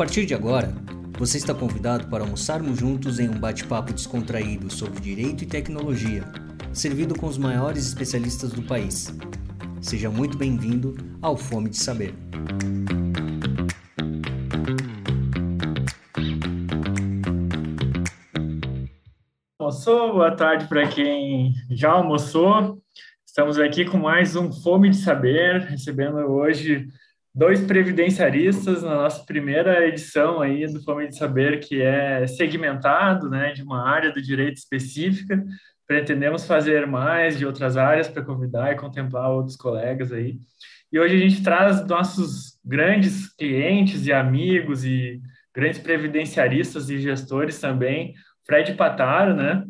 partir de agora, você está convidado para almoçarmos juntos em um bate-papo descontraído sobre direito e tecnologia, servido com os maiores especialistas do país. Seja muito bem-vindo ao Fome de Saber. Almoçou, boa tarde para quem já almoçou. Estamos aqui com mais um Fome de Saber, recebendo hoje dois previdenciaristas na nossa primeira edição aí do Fome de Saber, que é segmentado, né, de uma área do direito específica. Pretendemos fazer mais de outras áreas para convidar e contemplar outros colegas aí. E hoje a gente traz nossos grandes clientes e amigos e grandes previdenciaristas e gestores também, Fred Pataro, né,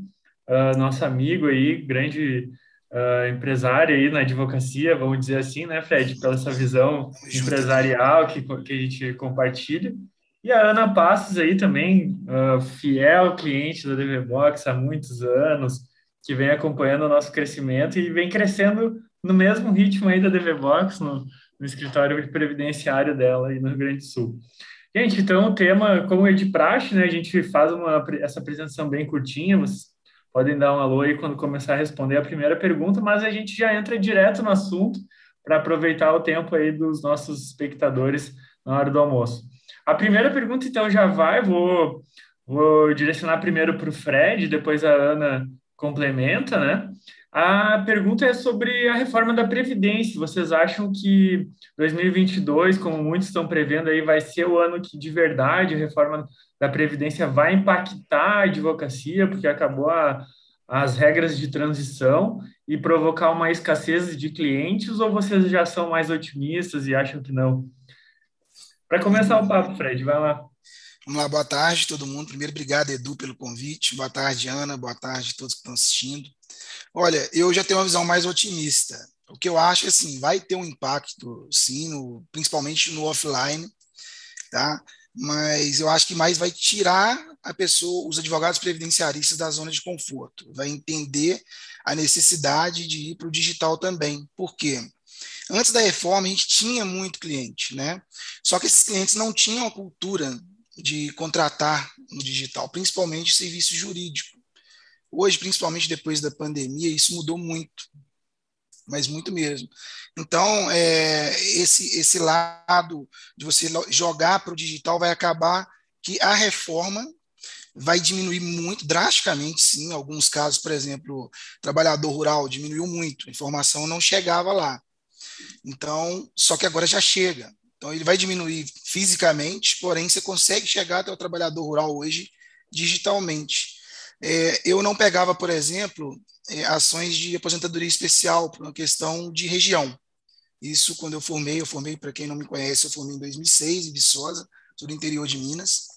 uh, nosso amigo aí, grande uh, empresário aí na advocacia, vamos dizer assim, né, Fred, pela essa visão empresarial que, que a gente compartilha. E a Ana Passos aí também, uh, fiel cliente da DV Box há muitos anos, que vem acompanhando o nosso crescimento e vem crescendo no mesmo ritmo aí da DV Box, no, no escritório previdenciário dela aí no Rio Grande do Sul. Gente, então o tema, como é de praxe, né, a gente faz uma, essa apresentação bem curtinha, vocês podem dar um alô aí quando começar a responder a primeira pergunta, mas a gente já entra direto no assunto para aproveitar o tempo aí dos nossos espectadores na hora do almoço. A primeira pergunta, então, já vai, vou, vou direcionar primeiro para o Fred, depois a Ana complementa, né? A pergunta é sobre a reforma da Previdência. Vocês acham que 2022, como muitos estão prevendo aí, vai ser o ano que de verdade a reforma da Previdência vai impactar a advocacia, porque acabou a, as regras de transição e provocar uma escassez de clientes, ou vocês já são mais otimistas e acham que não? Para começar o papo, Fred, vai lá. Vamos lá, boa tarde todo mundo. Primeiro, obrigado, Edu, pelo convite. Boa tarde, Ana. Boa tarde a todos que estão assistindo. Olha, eu já tenho uma visão mais otimista. O que eu acho é assim, vai ter um impacto, sim, no, principalmente no offline, tá? mas eu acho que mais vai tirar a pessoa, os advogados previdenciaristas da zona de conforto, vai entender a necessidade de ir para o digital também. Por quê? Antes da reforma, a gente tinha muito cliente, né? Só que esses clientes não tinham a cultura de contratar no digital, principalmente serviço jurídico. Hoje, principalmente depois da pandemia, isso mudou muito mas muito mesmo. Então, é, esse, esse lado de você jogar para o digital vai acabar que a reforma vai diminuir muito, drasticamente, sim. Em alguns casos, por exemplo, trabalhador rural diminuiu muito, a informação não chegava lá. Então, só que agora já chega. Então, ele vai diminuir fisicamente, porém, você consegue chegar até o trabalhador rural hoje digitalmente. É, eu não pegava, por exemplo, é, ações de aposentadoria especial por uma questão de região. Isso quando eu formei, eu formei, para quem não me conhece, eu formei em 2006 em Viçosa, do interior de Minas.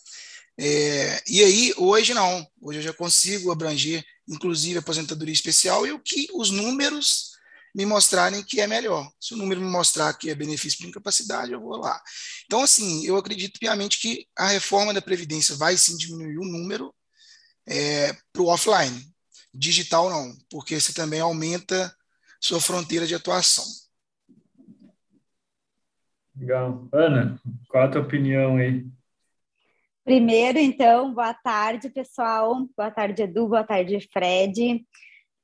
É, e aí, hoje não, hoje eu já consigo abranger, inclusive, aposentadoria especial e o que os números me mostrarem que é melhor. Se o número me mostrar que é benefício por incapacidade, eu vou lá. Então, assim, eu acredito piamente que a reforma da Previdência vai sim diminuir o número é, para o offline. Digital não, porque você também aumenta sua fronteira de atuação. Legal. Ana, qual a tua opinião aí? Primeiro, então, boa tarde, pessoal. Boa tarde, Edu. Boa tarde, Fred.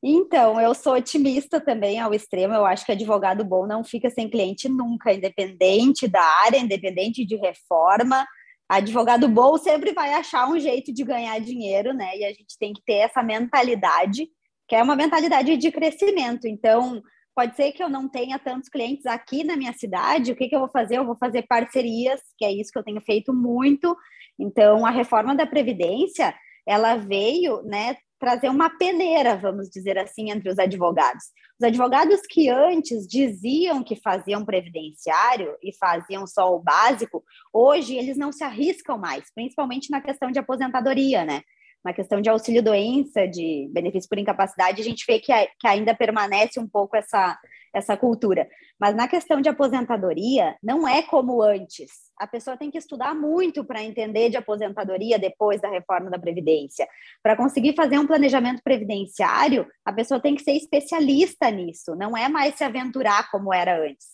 Então, eu sou otimista também ao extremo. Eu acho que advogado bom não fica sem cliente nunca, independente da área, independente de reforma advogado bom sempre vai achar um jeito de ganhar dinheiro, né? E a gente tem que ter essa mentalidade, que é uma mentalidade de crescimento. Então, pode ser que eu não tenha tantos clientes aqui na minha cidade, o que, que eu vou fazer? Eu vou fazer parcerias, que é isso que eu tenho feito muito. Então, a reforma da Previdência, ela veio, né, trazer uma peneira, vamos dizer assim, entre os advogados. Os advogados que antes diziam que faziam previdenciário e faziam só o básico, hoje eles não se arriscam mais, principalmente na questão de aposentadoria, né? Na questão de auxílio-doença, de benefício por incapacidade, a gente vê que, que ainda permanece um pouco essa, essa cultura. Mas na questão de aposentadoria, não é como antes. A pessoa tem que estudar muito para entender de aposentadoria depois da reforma da Previdência. Para conseguir fazer um planejamento previdenciário, a pessoa tem que ser especialista nisso, não é mais se aventurar como era antes.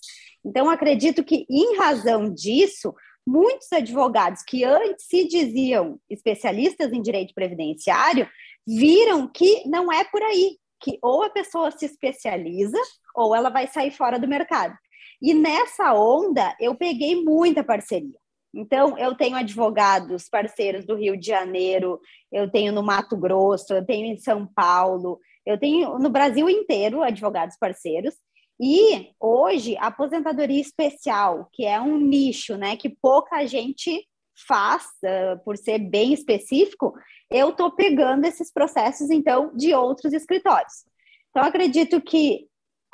Então, acredito que, em razão disso, muitos advogados que antes se diziam especialistas em direito previdenciário viram que não é por aí, que ou a pessoa se especializa ou ela vai sair fora do mercado. E nessa onda eu peguei muita parceria. Então, eu tenho advogados parceiros do Rio de Janeiro, eu tenho no Mato Grosso, eu tenho em São Paulo, eu tenho no Brasil inteiro advogados parceiros. E hoje, a aposentadoria especial, que é um nicho, né, que pouca gente faz, uh, por ser bem específico, eu estou pegando esses processos, então, de outros escritórios. Então, acredito que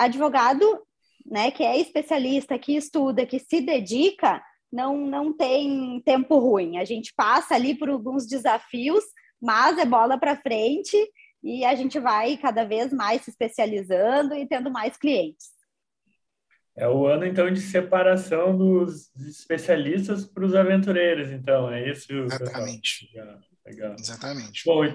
advogado, né, que é especialista, que estuda, que se dedica, não, não tem tempo ruim. A gente passa ali por alguns desafios, mas é bola para frente e a gente vai cada vez mais se especializando e tendo mais clientes. É o ano, então, de separação dos especialistas para os aventureiros, então, é isso? Exatamente. Legal, legal. Exatamente. Bom,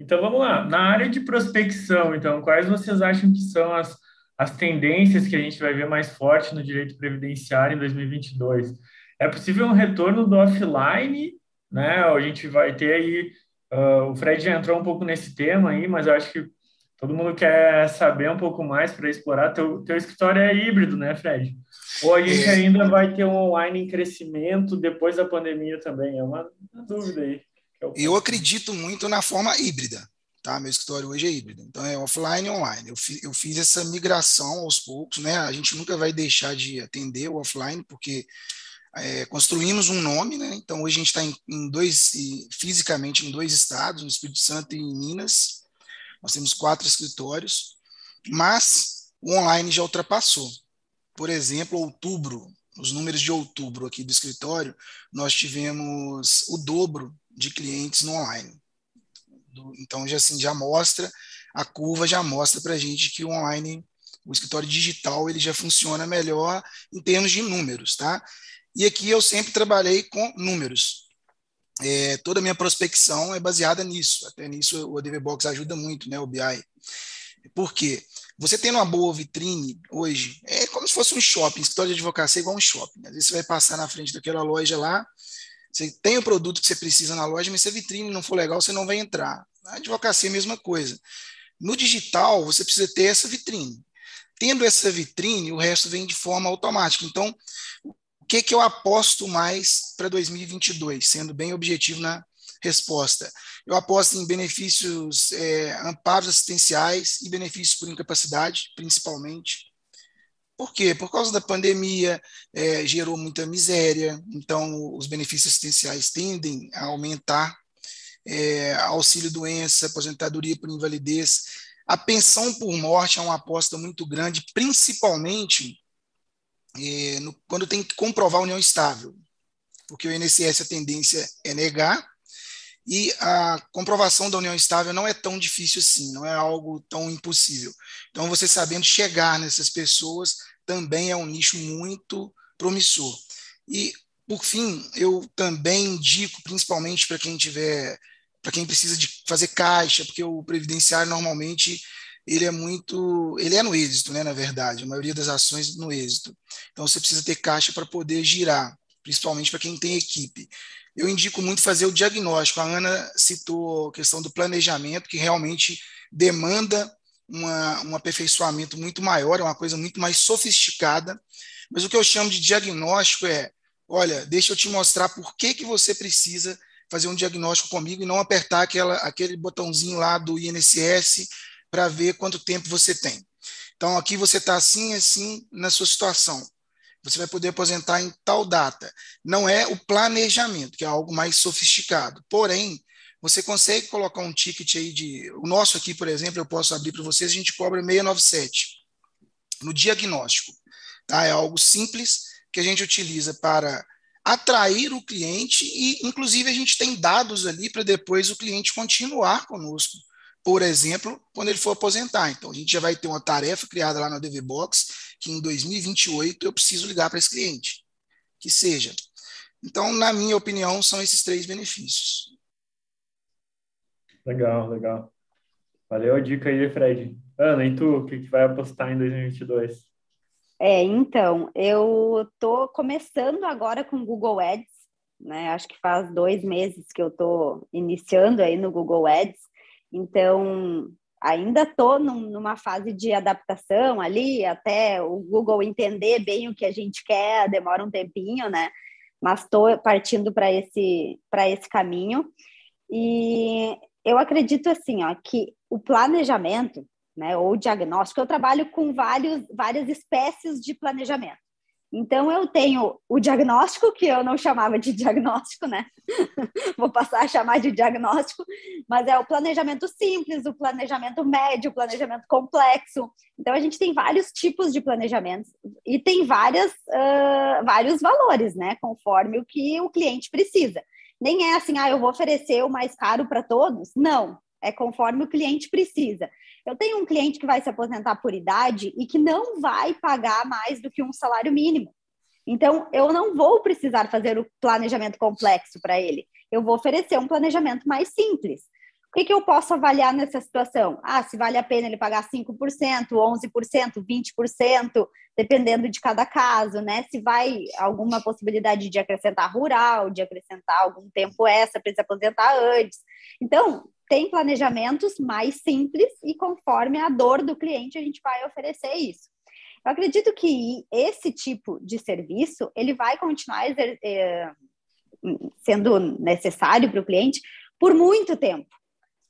então vamos lá. Na área de prospecção, então, quais vocês acham que são as, as tendências que a gente vai ver mais forte no direito previdenciário em 2022? É possível um retorno do offline, né? A gente vai ter aí. Uh, o Fred já entrou um pouco nesse tema aí, mas eu acho que todo mundo quer saber um pouco mais para explorar. Teu, teu escritório é híbrido, né, Fred? Ou a gente é. ainda vai ter um online em crescimento depois da pandemia também? É uma, uma dúvida aí. É eu acredito muito na forma híbrida. Tá? Meu escritório hoje é híbrido, então é offline e online. Eu, fi, eu fiz essa migração aos poucos, né? A gente nunca vai deixar de atender o offline, porque é, construímos um nome, né? Então hoje a gente está em, em, dois, fisicamente em dois estados, no Espírito Santo e em Minas. Nós temos quatro escritórios, mas o online já ultrapassou. Por exemplo, outubro, os números de outubro aqui do escritório, nós tivemos o dobro de clientes no online. Então já assim já mostra a curva já mostra para a gente que o online, o escritório digital, ele já funciona melhor em termos de números, tá? E aqui eu sempre trabalhei com números. É, toda a minha prospecção é baseada nisso. Até nisso o ADV Box ajuda muito, né, o BI. Por quê? Você tendo uma boa vitrine hoje, é como se fosse um shopping. Escritório de advocacia é igual um shopping. Às vezes você vai passar na frente daquela loja lá, você tem o produto que você precisa na loja, mas se a vitrine não for legal, você não vai entrar. A advocacia é a mesma coisa. No digital, você precisa ter essa vitrine. Tendo essa vitrine, o resto vem de forma automática. Então, que, que eu aposto mais para 2022, sendo bem objetivo na resposta? Eu aposto em benefícios, é, amparos assistenciais e benefícios por incapacidade, principalmente. Por quê? Por causa da pandemia, é, gerou muita miséria, então os benefícios assistenciais tendem a aumentar. É, auxílio doença, aposentadoria por invalidez. A pensão por morte é uma aposta muito grande, principalmente é, no, quando tem que comprovar a união estável, porque o INSS a tendência é negar, e a comprovação da união estável não é tão difícil assim, não é algo tão impossível. Então, você sabendo chegar nessas pessoas também é um nicho muito promissor. E, por fim, eu também indico, principalmente para quem tiver, para quem precisa de fazer caixa, porque o previdenciário normalmente ele é muito, ele é no êxito, né, na verdade, a maioria das ações no êxito. Então você precisa ter caixa para poder girar, principalmente para quem tem equipe. Eu indico muito fazer o diagnóstico. A Ana citou a questão do planejamento, que realmente demanda uma, um aperfeiçoamento muito maior, é uma coisa muito mais sofisticada. Mas o que eu chamo de diagnóstico é, olha, deixa eu te mostrar por que, que você precisa fazer um diagnóstico comigo e não apertar aquela, aquele botãozinho lá do INSS para ver quanto tempo você tem. Então, aqui você está assim, assim na sua situação. Você vai poder aposentar em tal data. Não é o planejamento, que é algo mais sofisticado. Porém, você consegue colocar um ticket aí de. O nosso aqui, por exemplo, eu posso abrir para vocês, a gente cobra 697 no diagnóstico. Tá? É algo simples que a gente utiliza para atrair o cliente e, inclusive, a gente tem dados ali para depois o cliente continuar conosco por exemplo, quando ele for aposentar. Então, a gente já vai ter uma tarefa criada lá no DV Box, que em 2028 eu preciso ligar para esse cliente. Que seja. Então, na minha opinião, são esses três benefícios. Legal, legal. Valeu a dica aí, Fred. Ana, e tu, o que, que vai apostar em 2022? É, então, eu estou começando agora com Google Ads, né? Acho que faz dois meses que eu estou iniciando aí no Google Ads, então ainda estou num, numa fase de adaptação ali, até o Google entender bem o que a gente quer, demora um tempinho, né? Mas estou partindo para esse, esse caminho. E eu acredito assim, ó, que o planejamento, né, ou diagnóstico, eu trabalho com vários, várias espécies de planejamento. Então, eu tenho o diagnóstico, que eu não chamava de diagnóstico, né? Vou passar a chamar de diagnóstico, mas é o planejamento simples, o planejamento médio, o planejamento complexo. Então, a gente tem vários tipos de planejamentos e tem várias, uh, vários valores, né? Conforme o que o cliente precisa. Nem é assim, ah, eu vou oferecer o mais caro para todos. Não, é conforme o cliente precisa. Eu tenho um cliente que vai se aposentar por idade e que não vai pagar mais do que um salário mínimo. Então, eu não vou precisar fazer o planejamento complexo para ele. Eu vou oferecer um planejamento mais simples. O que, que, eu posso avaliar nessa situação? Ah, se vale a pena ele pagar 5%, 11%, 20%, dependendo de cada caso, né? Se vai alguma possibilidade de acrescentar rural, de acrescentar algum tempo extra para se aposentar antes. Então, tem planejamentos mais simples e conforme a dor do cliente a gente vai oferecer isso. Eu acredito que esse tipo de serviço ele vai continuar é, sendo necessário para o cliente por muito tempo,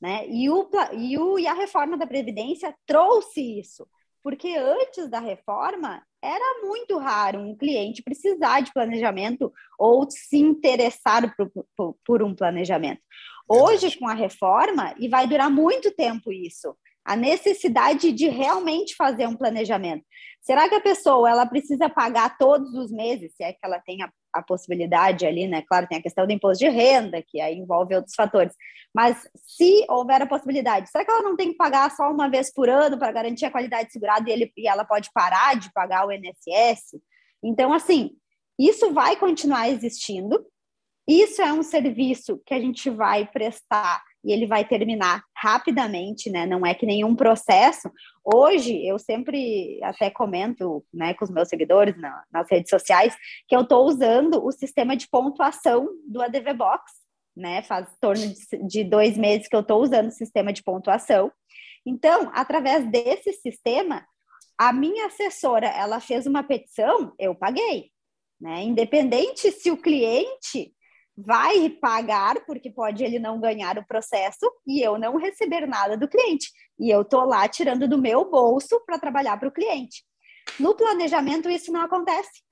né? E, o, e, o, e a reforma da Previdência trouxe isso, porque antes da reforma era muito raro um cliente precisar de planejamento ou se interessar por, por, por um planejamento. Hoje, com a reforma, e vai durar muito tempo isso, a necessidade de realmente fazer um planejamento. Será que a pessoa ela precisa pagar todos os meses, se é que ela tem a, a, possibilidade ali, né? Claro, tem a questão do imposto de renda, que aí envolve outros fatores. Mas se houver a possibilidade, será que ela não tem que pagar só uma vez por ano para garantir a qualidade segurada e, ele, e ela pode parar de pagar o INSS? Então, assim, isso vai continuar existindo, isso é um serviço que a gente vai prestar e ele vai terminar rapidamente, né? Não é que nenhum processo. Hoje, eu sempre até comento né, com os meus seguidores na, nas redes sociais que eu estou usando o sistema de pontuação do ADV Box, né? Faz torno de, de dois meses que eu estou usando o sistema de pontuação. Então, através desse sistema, a minha assessora, ela fez uma petição, eu paguei, né? Independente se o cliente vai pagar, porque pode ele não ganhar o processo e eu não receber nada do cliente. E eu tô lá tirando do meu bolso para trabalhar para o cliente. No planejamento, isso não acontece.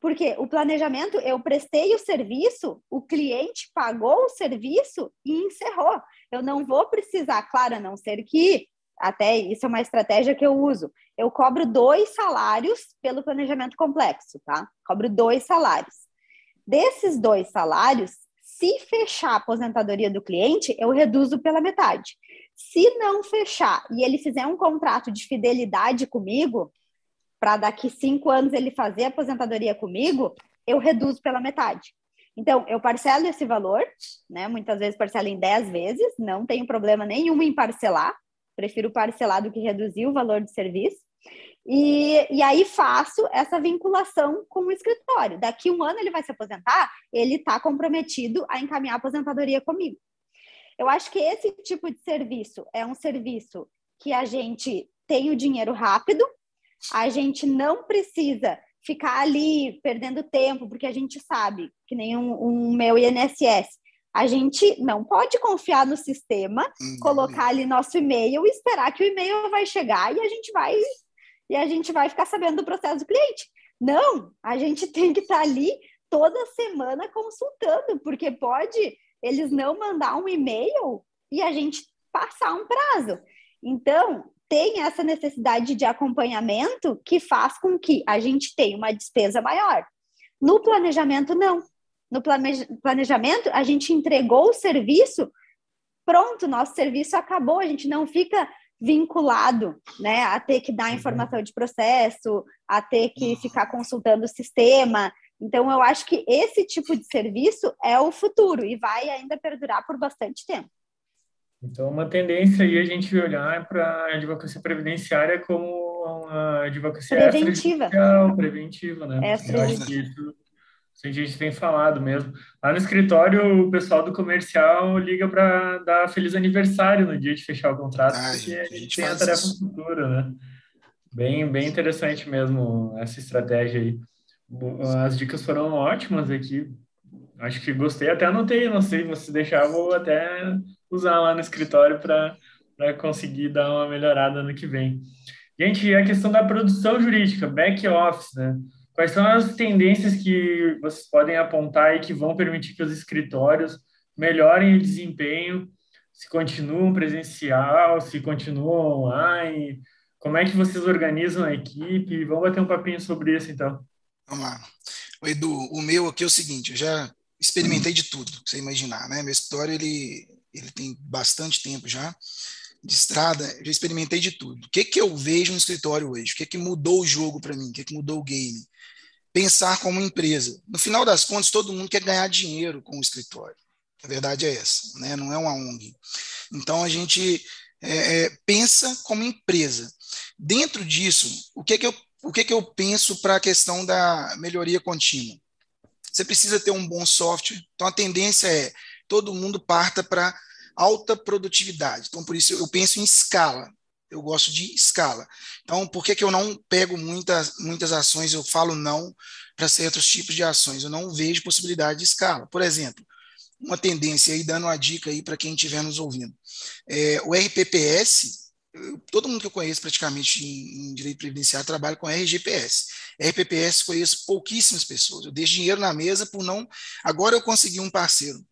Porque o planejamento, eu prestei o serviço, o cliente pagou o serviço e encerrou. Eu não vou precisar, claro, a não ser que, até isso é uma estratégia que eu uso, eu cobro dois salários pelo planejamento complexo, tá? Cobro dois salários. Desses dois salários, se fechar a aposentadoria do cliente, eu reduzo pela metade. Se não fechar e ele fizer um contrato de fidelidade comigo, para daqui cinco anos ele fazer a aposentadoria comigo, eu reduzo pela metade. Então, eu parcelo esse valor, né? Muitas vezes parcelo em 10 vezes, não tenho problema nenhum em parcelar, prefiro parcelar do que reduzir o valor do serviço. E, e aí faço essa vinculação com o escritório. Daqui um ano ele vai se aposentar, ele está comprometido a encaminhar a aposentadoria comigo. Eu acho que esse tipo de serviço é um serviço que a gente tem o dinheiro rápido, a gente não precisa ficar ali perdendo tempo, porque a gente sabe que nem um, um meu INSS. A gente não pode confiar no sistema, uhum. colocar ali nosso e-mail esperar que o e-mail vai chegar e a gente vai e a gente vai ficar sabendo do processo do cliente. Não, a gente tem que estar tá ali toda semana consultando, porque pode eles não mandar um e-mail e a gente passar um prazo. Então, tem essa necessidade de acompanhamento que faz com que a gente tenha uma despesa maior. No planejamento, não. No planejamento, a gente entregou o serviço, pronto, nosso serviço acabou, a gente não fica vinculado, né, a ter que dar uhum. informação de processo, a ter que ficar consultando o sistema. Então, eu acho que esse tipo de serviço é o futuro e vai ainda perdurar por bastante tempo. Então, uma tendência aí a gente olhar para a advocacia previdenciária como uma advocacia preventiva, preventiva, né? Extrajudicial. A gente tem falado mesmo. Lá no escritório, o pessoal do comercial liga para dar feliz aniversário no dia de fechar o contrato, Ah, porque a a gente gente tem a tarefa isso. futura, né? Bem, bem interessante mesmo essa estratégia aí. As dicas foram ótimas aqui. Acho que gostei, até anotei, não sei, se deixar, vou até usar lá no escritório para conseguir dar uma melhorada no que vem. Gente, a questão da produção jurídica, back office, né? Quais são as tendências que vocês podem apontar e que vão permitir que os escritórios melhorem o desempenho, se continuam presencial, se continuam online? Como é que vocês organizam a equipe? Vamos bater um papinho sobre isso, então. Vamos lá. O Edu, o meu aqui é o seguinte, eu já experimentei de tudo, você imaginar, né? Meu escritório, ele, ele tem bastante tempo já de estrada, já experimentei de tudo. O que que eu vejo no escritório hoje? O que que mudou o jogo para mim? O que que mudou o game? Pensar como empresa. No final das contas, todo mundo quer ganhar dinheiro com o escritório. A verdade é essa, né? Não é uma ONG. Então, a gente é, é, pensa como empresa. Dentro disso, o que que eu, o que que eu penso para a questão da melhoria contínua? Você precisa ter um bom software. Então, a tendência é todo mundo parta para alta produtividade. Então, por isso, eu penso em escala. Eu gosto de escala. Então, por que, que eu não pego muitas, muitas ações, eu falo não para certos tipos de ações? Eu não vejo possibilidade de escala. Por exemplo, uma tendência aí, dando uma dica aí para quem estiver nos ouvindo. É, o RPPS, todo mundo que eu conheço praticamente em, em direito previdenciário trabalha com RGPS. RPPS conheço pouquíssimas pessoas. Eu deixo dinheiro na mesa por não. Agora eu consegui um parceiro.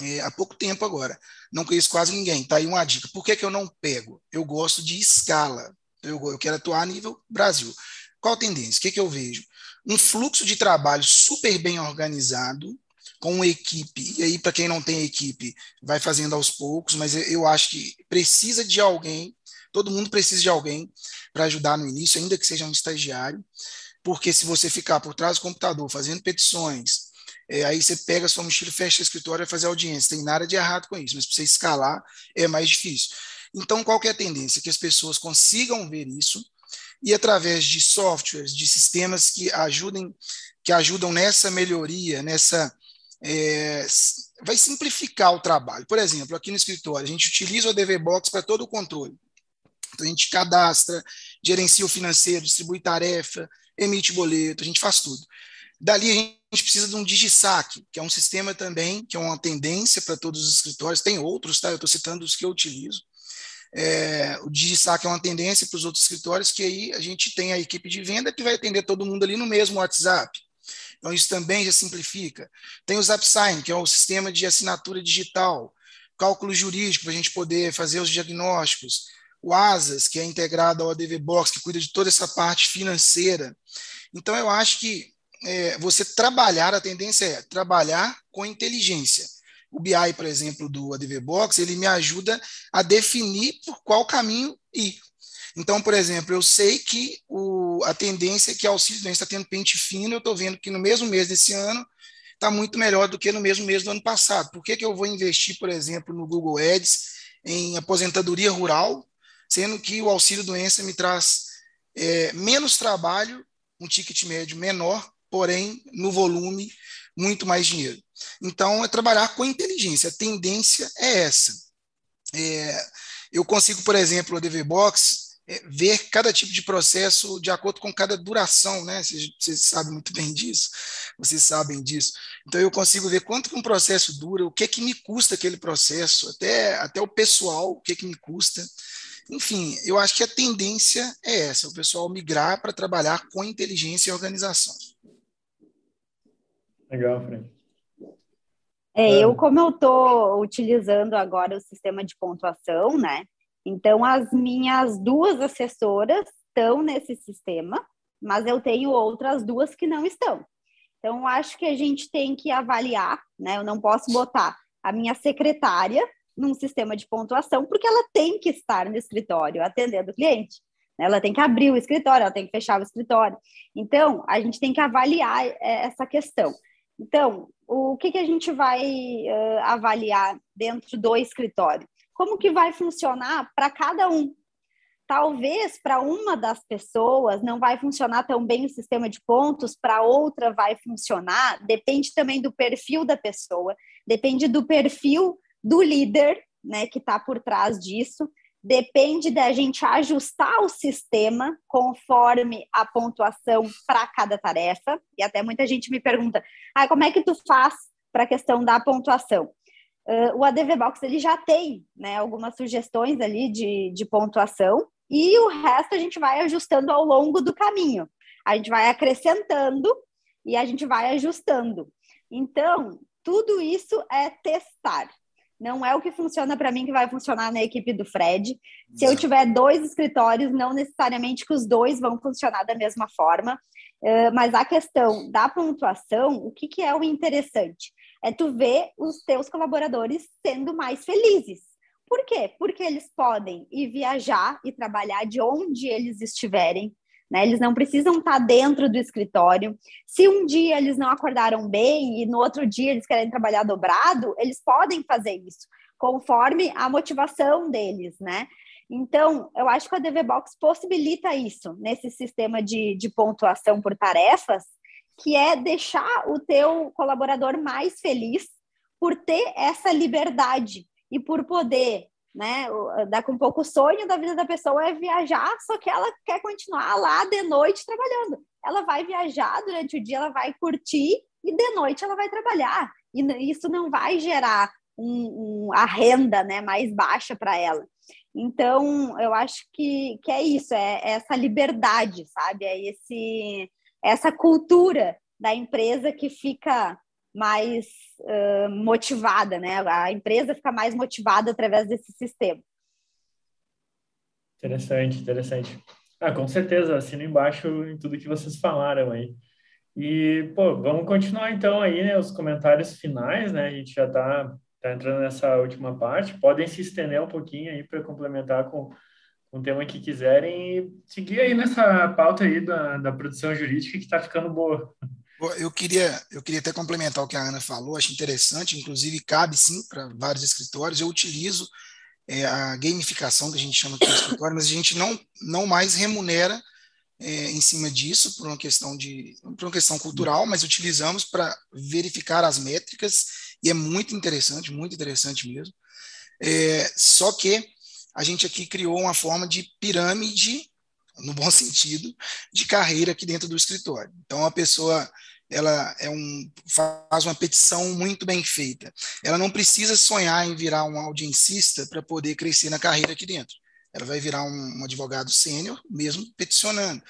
É, há pouco tempo agora. Não conheço quase ninguém. Tá aí uma dica. Por que, que eu não pego? Eu gosto de escala. Eu, eu quero atuar a nível Brasil. Qual a tendência? O que, que eu vejo? Um fluxo de trabalho super bem organizado, com uma equipe, e aí, para quem não tem equipe, vai fazendo aos poucos, mas eu acho que precisa de alguém, todo mundo precisa de alguém para ajudar no início, ainda que seja um estagiário, porque se você ficar por trás do computador fazendo petições, é, aí você pega sua mochila, fecha o escritório e vai fazer audiência. Tem nada de errado com isso, mas para você escalar é mais difícil. Então, qual é a tendência? Que as pessoas consigam ver isso e através de softwares, de sistemas que ajudem, que ajudam nessa melhoria, nessa é, vai simplificar o trabalho. Por exemplo, aqui no escritório, a gente utiliza o ADV Box para todo o controle. Então, a gente cadastra, gerencia o financeiro, distribui tarefa, emite boleto, a gente faz tudo. Dali, a gente precisa de um DigiSac, que é um sistema também, que é uma tendência para todos os escritórios. Tem outros, tá? Eu estou citando os que eu utilizo. É, o DigiSac é uma tendência para os outros escritórios, que aí a gente tem a equipe de venda que vai atender todo mundo ali no mesmo WhatsApp. Então, isso também já simplifica. Tem o ZapSign, que é o sistema de assinatura digital, cálculo jurídico, para a gente poder fazer os diagnósticos. O ASAS, que é integrado ao ADV Box, que cuida de toda essa parte financeira. Então, eu acho que é, você trabalhar, a tendência é trabalhar com inteligência. O BI, por exemplo, do ADV Box, ele me ajuda a definir por qual caminho ir. Então, por exemplo, eu sei que o, a tendência é que a auxílio doença está tendo pente fino, eu estou vendo que no mesmo mês desse ano está muito melhor do que no mesmo mês do ano passado. Por que, que eu vou investir, por exemplo, no Google Ads em aposentadoria rural, sendo que o auxílio doença me traz é, menos trabalho, um ticket médio menor, porém, no volume, muito mais dinheiro. Então, é trabalhar com inteligência. A tendência é essa. É, eu consigo, por exemplo, o DV Box, é, ver cada tipo de processo de acordo com cada duração, né? Vocês, vocês, sabem muito bem disso, vocês sabem disso. Então eu consigo ver quanto que um processo dura, o que que me custa aquele processo, até, até o pessoal, o que que me custa. Enfim, eu acho que a tendência é essa, o pessoal migrar para trabalhar com inteligência e organização. Legal, Fred. É, eu, como eu estou utilizando agora o sistema de pontuação, né? Então, as minhas duas assessoras estão nesse sistema, mas eu tenho outras duas que não estão. Então, acho que a gente tem que avaliar, né? Eu não posso botar a minha secretária num sistema de pontuação, porque ela tem que estar no escritório atendendo o cliente. Né? Ela tem que abrir o escritório, ela tem que fechar o escritório. Então, a gente tem que avaliar essa questão. Então, o que, que a gente vai uh, avaliar dentro do escritório? Como que vai funcionar para cada um? talvez para uma das pessoas não vai funcionar tão bem o sistema de pontos, para outra vai funcionar. Depende também do perfil da pessoa, depende do perfil do líder, né, que está por trás disso. Depende da gente ajustar o sistema conforme a pontuação para cada tarefa. E até muita gente me pergunta: ah, como é que tu faz para a questão da pontuação? Uh, o ADV Box ele já tem né, algumas sugestões ali de, de pontuação e o resto a gente vai ajustando ao longo do caminho. A gente vai acrescentando e a gente vai ajustando. Então, tudo isso é testar. Não é o que funciona para mim que vai funcionar na equipe do Fred. Se eu tiver dois escritórios, não necessariamente que os dois vão funcionar da mesma forma. Uh, mas a questão da pontuação, o que, que é o interessante? É tu ver os teus colaboradores sendo mais felizes. Por quê? Porque eles podem ir viajar e trabalhar de onde eles estiverem, né? Eles não precisam estar dentro do escritório. Se um dia eles não acordaram bem e no outro dia eles querem trabalhar dobrado, eles podem fazer isso, conforme a motivação deles, né? Então, eu acho que a DV Box possibilita isso nesse sistema de, de pontuação por tarefas, que é deixar o teu colaborador mais feliz por ter essa liberdade e por poder, né? Daqui um pouco o sonho da vida da pessoa é viajar, só que ela quer continuar lá de noite trabalhando. Ela vai viajar durante o dia, ela vai curtir e de noite ela vai trabalhar. E isso não vai gerar um, um, a renda né, mais baixa para ela. Então, eu acho que, que é isso, é, é essa liberdade, sabe? É esse, essa cultura da empresa que fica mais uh, motivada, né? A empresa fica mais motivada através desse sistema. Interessante, interessante. Ah, com certeza, assino embaixo em tudo que vocês falaram aí. E, pô, vamos continuar então aí, né, os comentários finais, né? A gente já está tá entrando nessa última parte. Podem se estender um pouquinho aí para complementar com, com o tema que quiserem e seguir aí nessa pauta aí da, da produção jurídica que está ficando boa. Eu queria, eu queria até complementar o que a Ana falou, acho interessante, inclusive cabe sim para vários escritórios. Eu utilizo é, a gamificação que a gente chama aqui no escritório, mas a gente não, não mais remunera é, em cima disso por uma questão de por uma questão cultural, mas utilizamos para verificar as métricas e é muito interessante, muito interessante mesmo. É, só que a gente aqui criou uma forma de pirâmide no bom sentido, de carreira aqui dentro do escritório. Então, a pessoa ela é um, faz uma petição muito bem feita. Ela não precisa sonhar em virar um audiencista para poder crescer na carreira aqui dentro. Ela vai virar um, um advogado sênior, mesmo peticionando.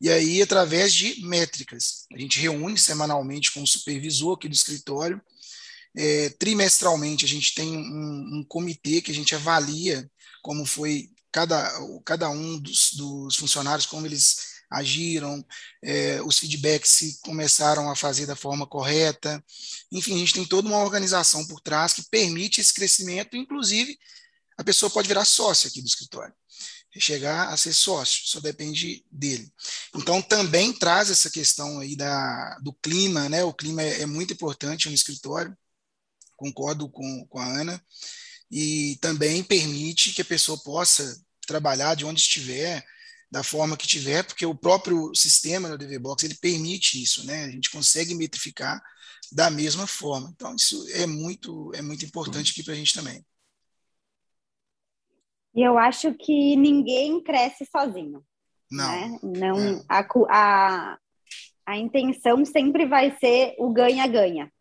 E aí, através de métricas, a gente reúne semanalmente com o supervisor aqui do escritório. É, trimestralmente, a gente tem um, um comitê que a gente avalia como foi cada, cada um dos, dos funcionários, como eles agiram, é, os feedbacks se começaram a fazer da forma correta. Enfim, a gente tem toda uma organização por trás que permite esse crescimento, inclusive a pessoa pode virar sócio aqui do escritório, chegar a ser sócio, só depende dele. Então, também traz essa questão aí da, do clima, né? O clima é, é muito importante no escritório, concordo com, com a Ana, e também permite que a pessoa possa trabalhar de onde estiver, da forma que tiver, porque o próprio sistema do DVBox ele permite isso, né? A gente consegue metrificar da mesma forma. Então isso é muito é muito importante aqui para a gente também. E eu acho que ninguém cresce sozinho. Não. Né? Não é. a, a, a intenção sempre vai ser o ganha-ganha.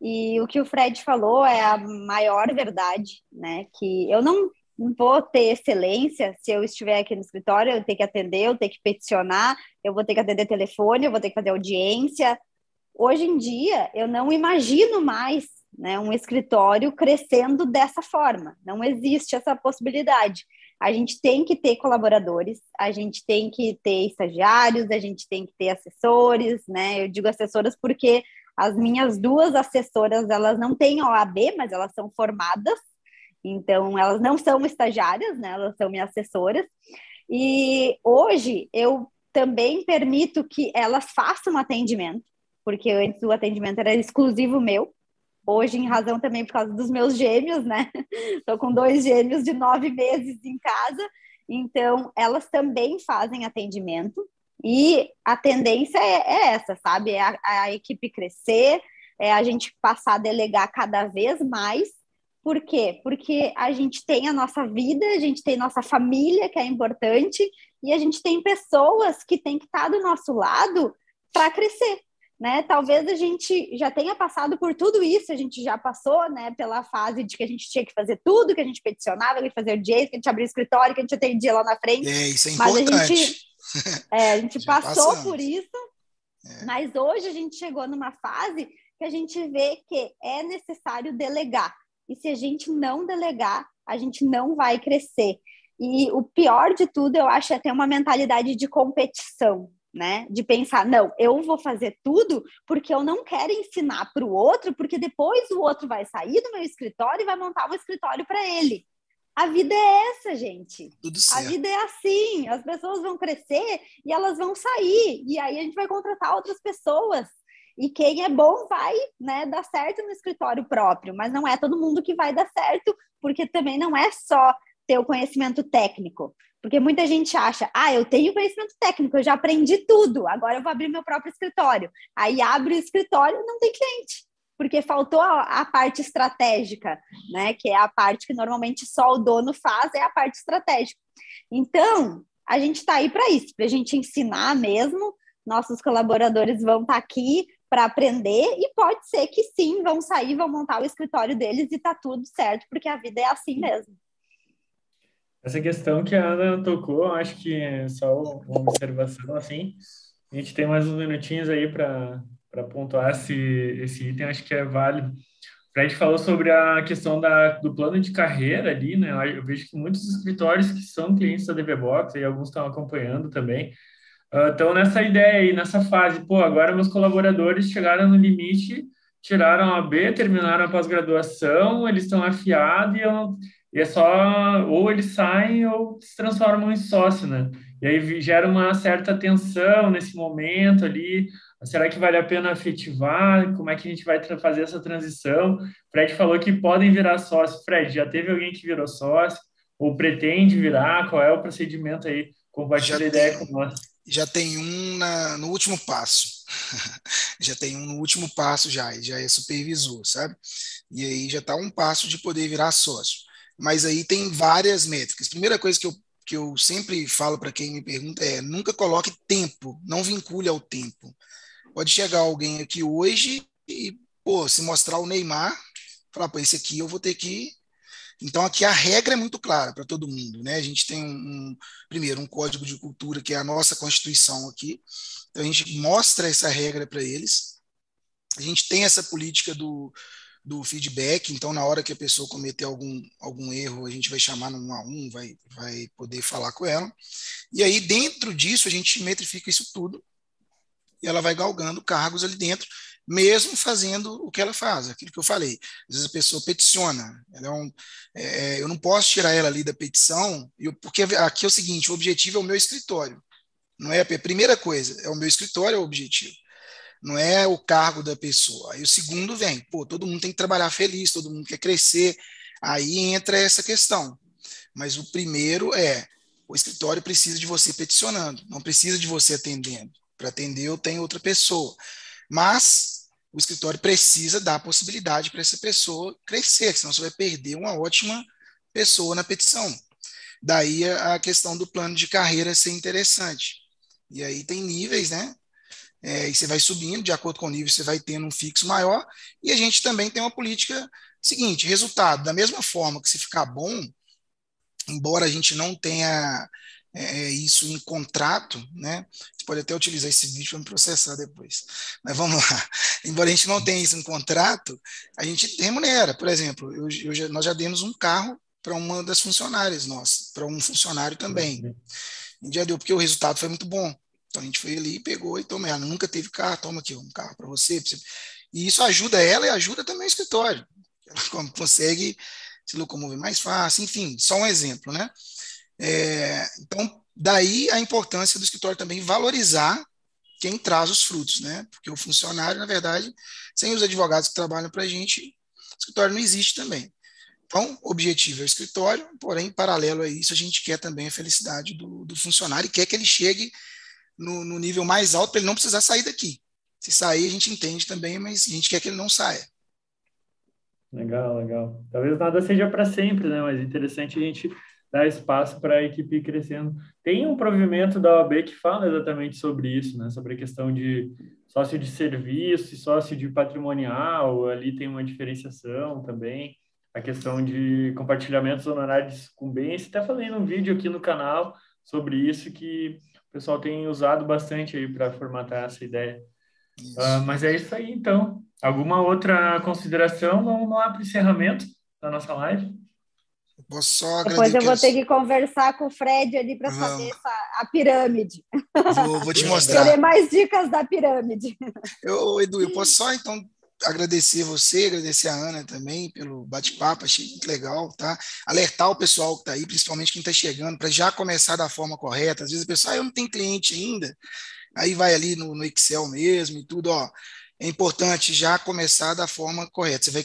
E o que o Fred falou é a maior verdade, né? Que eu não vou ter excelência se eu estiver aqui no escritório, eu tenho que atender, eu tenho que peticionar, eu vou ter que atender telefone, eu vou ter que fazer audiência. Hoje em dia, eu não imagino mais né, um escritório crescendo dessa forma. Não existe essa possibilidade. A gente tem que ter colaboradores, a gente tem que ter estagiários, a gente tem que ter assessores, né? Eu digo assessoras porque as minhas duas assessoras, elas não têm OAB, mas elas são formadas então, elas não são estagiárias, né? Elas são minhas assessoras. E hoje eu também permito que elas façam atendimento, porque antes o atendimento era exclusivo meu. Hoje, em razão também por causa dos meus gêmeos, né? Estou com dois gêmeos de nove meses em casa. Então, elas também fazem atendimento e a tendência é, é essa, sabe? É a, a equipe crescer, é a gente passar a delegar cada vez mais. Por quê? Porque a gente tem a nossa vida, a gente tem nossa família, que é importante, e a gente tem pessoas que têm que estar do nosso lado para crescer. Né? Talvez a gente já tenha passado por tudo isso, a gente já passou, né, pela fase de que a gente tinha que fazer tudo, que a gente peticionava, que a gente fazia o que a gente abria o escritório, que a gente atendia lá na frente. É, isso é importante. Mas a gente, é, a gente passou passamos. por isso, é. mas hoje a gente chegou numa fase que a gente vê que é necessário delegar. E se a gente não delegar, a gente não vai crescer. E o pior de tudo, eu acho, é ter uma mentalidade de competição, né? De pensar, não, eu vou fazer tudo porque eu não quero ensinar para o outro, porque depois o outro vai sair do meu escritório e vai montar um escritório para ele. A vida é essa, gente. Tudo certo. A vida é assim. As pessoas vão crescer e elas vão sair. E aí a gente vai contratar outras pessoas. E quem é bom vai né, dar certo no escritório próprio, mas não é todo mundo que vai dar certo, porque também não é só ter o conhecimento técnico. Porque muita gente acha, ah, eu tenho conhecimento técnico, eu já aprendi tudo, agora eu vou abrir meu próprio escritório. Aí abre o escritório não tem cliente, porque faltou a, a, parte estratégica, né? Que é a parte que normalmente só o dono faz, é a parte estratégica. Então, a gente está aí para isso, para a gente ensinar mesmo. Nossos colaboradores vão estar tá aqui para aprender e pode ser que sim, vão sair, vão montar o escritório deles e tá tudo certo, porque a vida é assim mesmo. Essa questão que a Ana tocou, acho que é só uma observação assim. A gente tem mais uns minutinhos aí para pontuar esse, esse item, acho que é válido. O Fred falou sobre a questão da, do plano de carreira ali, né? Eu vejo que muitos escritórios que são clientes da DVBox, e alguns estão acompanhando também, estão uh, nessa ideia aí, nessa fase. Pô, agora meus colaboradores chegaram no limite, tiraram a B, terminaram a pós-graduação, eles estão afiados e e é só, ou eles saem ou se transformam em sócio, né? E aí gera uma certa tensão nesse momento ali. Será que vale a pena efetivar? Como é que a gente vai fazer essa transição? Fred falou que podem virar sócio. Fred, já teve alguém que virou sócio? Ou pretende virar? Qual é o procedimento aí? Compartilha a ideia com nós. Já tem um na, no último passo. já tem um no último passo já, já é supervisor, sabe? E aí já está um passo de poder virar sócio mas aí tem várias métricas. Primeira coisa que eu, que eu sempre falo para quem me pergunta é: nunca coloque tempo, não vincule ao tempo. Pode chegar alguém aqui hoje e, pô, se mostrar o Neymar, falar, pô, esse aqui eu vou ter que. Então, aqui a regra é muito clara para todo mundo, né? A gente tem um, um, primeiro, um código de cultura, que é a nossa Constituição aqui. Então, a gente mostra essa regra para eles. A gente tem essa política do, do feedback, então na hora que a pessoa cometer algum, algum erro, a gente vai chamar no 1 a 1, vai, vai poder falar com ela. E aí, dentro disso, a gente metrifica isso tudo e ela vai galgando cargos ali dentro, mesmo fazendo o que ela faz, aquilo que eu falei. Às vezes a pessoa peticiona, é um, é, eu não posso tirar ela ali da petição, eu, porque aqui é o seguinte: o objetivo é o meu escritório. Não é a primeira coisa, é o meu escritório é o objetivo não é o cargo da pessoa. Aí o segundo vem, pô, todo mundo tem que trabalhar feliz, todo mundo quer crescer. Aí entra essa questão. Mas o primeiro é, o escritório precisa de você peticionando, não precisa de você atendendo. Para atender eu tenho outra pessoa. Mas o escritório precisa dar possibilidade para essa pessoa crescer, senão você vai perder uma ótima pessoa na petição. Daí a questão do plano de carreira ser interessante. E aí tem níveis, né? É, e você vai subindo, de acordo com o nível, você vai tendo um fixo maior, e a gente também tem uma política seguinte, resultado, da mesma forma que se ficar bom, embora a gente não tenha é, é isso em contrato, né? Você pode até utilizar esse vídeo para me processar depois. Mas vamos lá. Embora a gente não tenha isso em contrato, a gente remunera. Por exemplo, eu, eu já, nós já demos um carro para uma das funcionárias nossas, para um funcionário também. A gente já deu, porque o resultado foi muito bom. Então a gente foi ali, pegou e tomou. Ela nunca teve carro, toma aqui um carro para você, você. E isso ajuda ela e ajuda também o escritório. Ela consegue se locomover mais fácil, enfim, só um exemplo, né? É, então, daí a importância do escritório também valorizar quem traz os frutos, né? Porque o funcionário, na verdade, sem os advogados que trabalham para a gente, o escritório não existe também. Então, o objetivo é o escritório, porém, paralelo a isso, a gente quer também a felicidade do, do funcionário e quer que ele chegue no, no nível mais alto para ele não precisar sair daqui. Se sair, a gente entende também, mas a gente quer que ele não saia. Legal, legal. Talvez nada seja para sempre, né? Mas interessante a gente dar espaço para a equipe ir crescendo. Tem um provimento da OAB que fala exatamente sobre isso, né? Sobre a questão de sócio de serviço e sócio de patrimonial, ali tem uma diferenciação também. A questão de compartilhamentos honorários com bens. Até falei num vídeo aqui no canal sobre isso que o pessoal tem usado bastante aí para formatar essa ideia. Uh, mas é isso aí, então. Alguma outra consideração? Vamos lá para o encerramento da nossa live. Vou só Depois eu vou ter que conversar com o Fred ali para saber essa, a pirâmide. Vou, vou te mostrar. Querer mais dicas da pirâmide. Eu, Edu, eu posso só então agradecer você, agradecer a Ana também pelo bate-papo, achei muito legal, tá? Alertar o pessoal que está aí, principalmente quem está chegando, para já começar da forma correta. Às vezes a pessoa, ah, eu não tenho cliente ainda, aí vai ali no, no Excel mesmo e tudo, ó. É importante já começar da forma correta. Você vai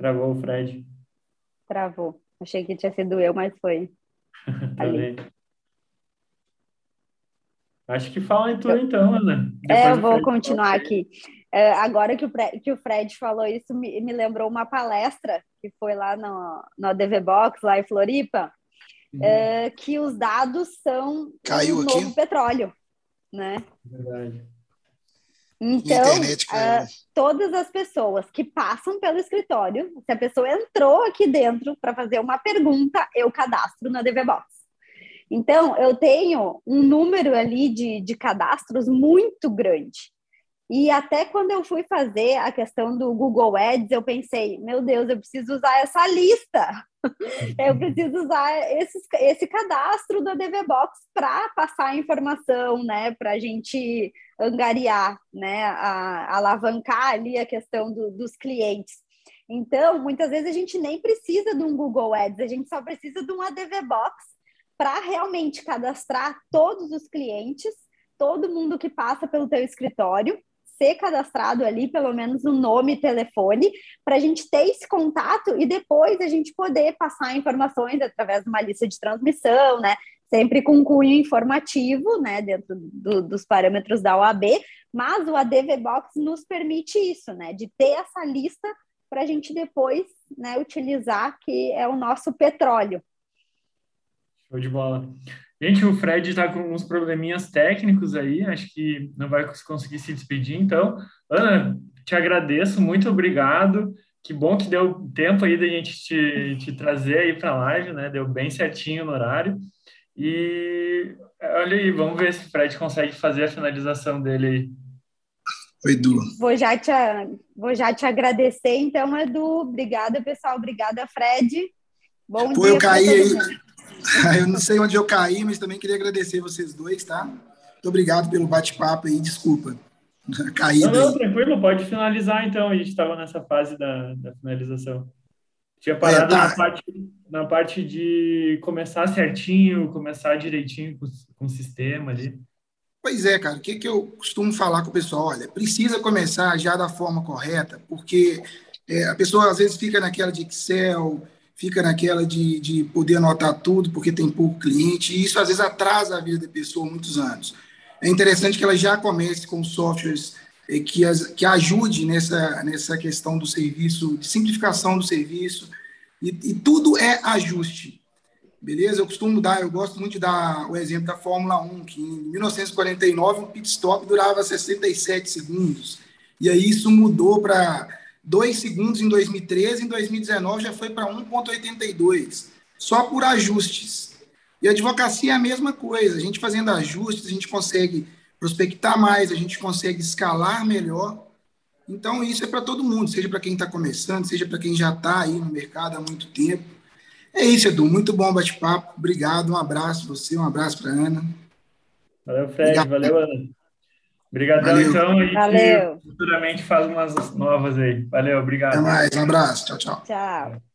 Travou o Fred. Travou. Achei que tinha sido eu, mas foi. Ali. Acho que fala em tudo então, Ana. Depois é, eu vou continuar aqui. É, agora que o, que o Fred falou isso, me, me, lembrou uma palestra que foi lá no, no DV Box, lá em Floripa, uhum. é, que os dados são Caiu o novo petróleo, né? Verdade. Então, uh, todas as pessoas que passam pelo escritório, se a pessoa entrou aqui dentro para fazer uma pergunta, eu cadastro na DVBox. Então, eu tenho um número ali de, de cadastros muito grande. E até quando eu fui fazer a questão do Google Ads, eu pensei, meu Deus, eu preciso usar essa lista. eu preciso usar esse, esse cadastro da DVBox para passar informação, né? Para a gente angariar, né? A, alavancar ali a questão do, dos clientes. Então, muitas vezes a gente nem precisa de um Google Ads, a gente só precisa de uma ADV Box para realmente cadastrar todos os clientes, todo mundo que passa pelo teu escritório, ser cadastrado ali, pelo menos o nome e telefone, para a gente ter esse contato e depois a gente poder passar informações através de uma lista de transmissão, né? Sempre com cunho informativo, né? Dentro do, dos parâmetros da OAB, mas o ADV Box nos permite isso, né? De ter essa lista para a gente depois né, utilizar, que é o nosso petróleo. Show de bola. Gente, o Fred está com uns probleminhas técnicos aí, acho que não vai conseguir se despedir. Então, Ana, te agradeço, muito obrigado. Que bom que deu tempo aí da gente te, te trazer aí para a live, né? Deu bem certinho no horário. E olha aí, vamos ver se o Fred consegue fazer a finalização dele aí. Oi, Edu. Vou já te, vou já te agradecer, então, Edu. Obrigada, pessoal. Obrigada, Fred. Bom Pô, dia. Eu caí aí. Eu não sei onde eu caí, mas também queria agradecer vocês dois, tá? Muito obrigado pelo bate-papo aí, desculpa. Caída. Não, não, tranquilo, pode finalizar então. A gente estava nessa fase da, da finalização. Tinha parado é, tá. na, parte, na parte de começar certinho, começar direitinho com, com o sistema ali. Pois é, cara, o que, que eu costumo falar com o pessoal? Olha, precisa começar já da forma correta, porque é, a pessoa às vezes fica naquela de Excel, fica naquela de, de poder anotar tudo porque tem pouco cliente, e isso às vezes atrasa a vida da pessoa muitos anos. É interessante que ela já comece com softwares eh, que, as, que ajude nessa, nessa questão do serviço, de simplificação do serviço, e, e tudo é ajuste. Beleza? Eu costumo dar, eu gosto muito de dar o exemplo da Fórmula 1, que em 1949 um pit stop durava 67 segundos. E aí isso mudou para 2 segundos em 2013, em 2019 já foi para 1,82, só por ajustes. E a advocacia é a mesma coisa, a gente fazendo ajustes, a gente consegue prospectar mais, a gente consegue escalar melhor. Então, isso é para todo mundo, seja para quem está começando, seja para quem já está aí no mercado há muito tempo. É isso, Edu. Muito bom bate-papo. Obrigado. Um abraço para você, um abraço para Ana. Valeu, Fred. Obrigado. Valeu, Ana. Obrigadão, então. A gente Valeu. futuramente faz umas novas aí. Valeu, obrigado. Até mais, um abraço. Tchau, tchau. Tchau.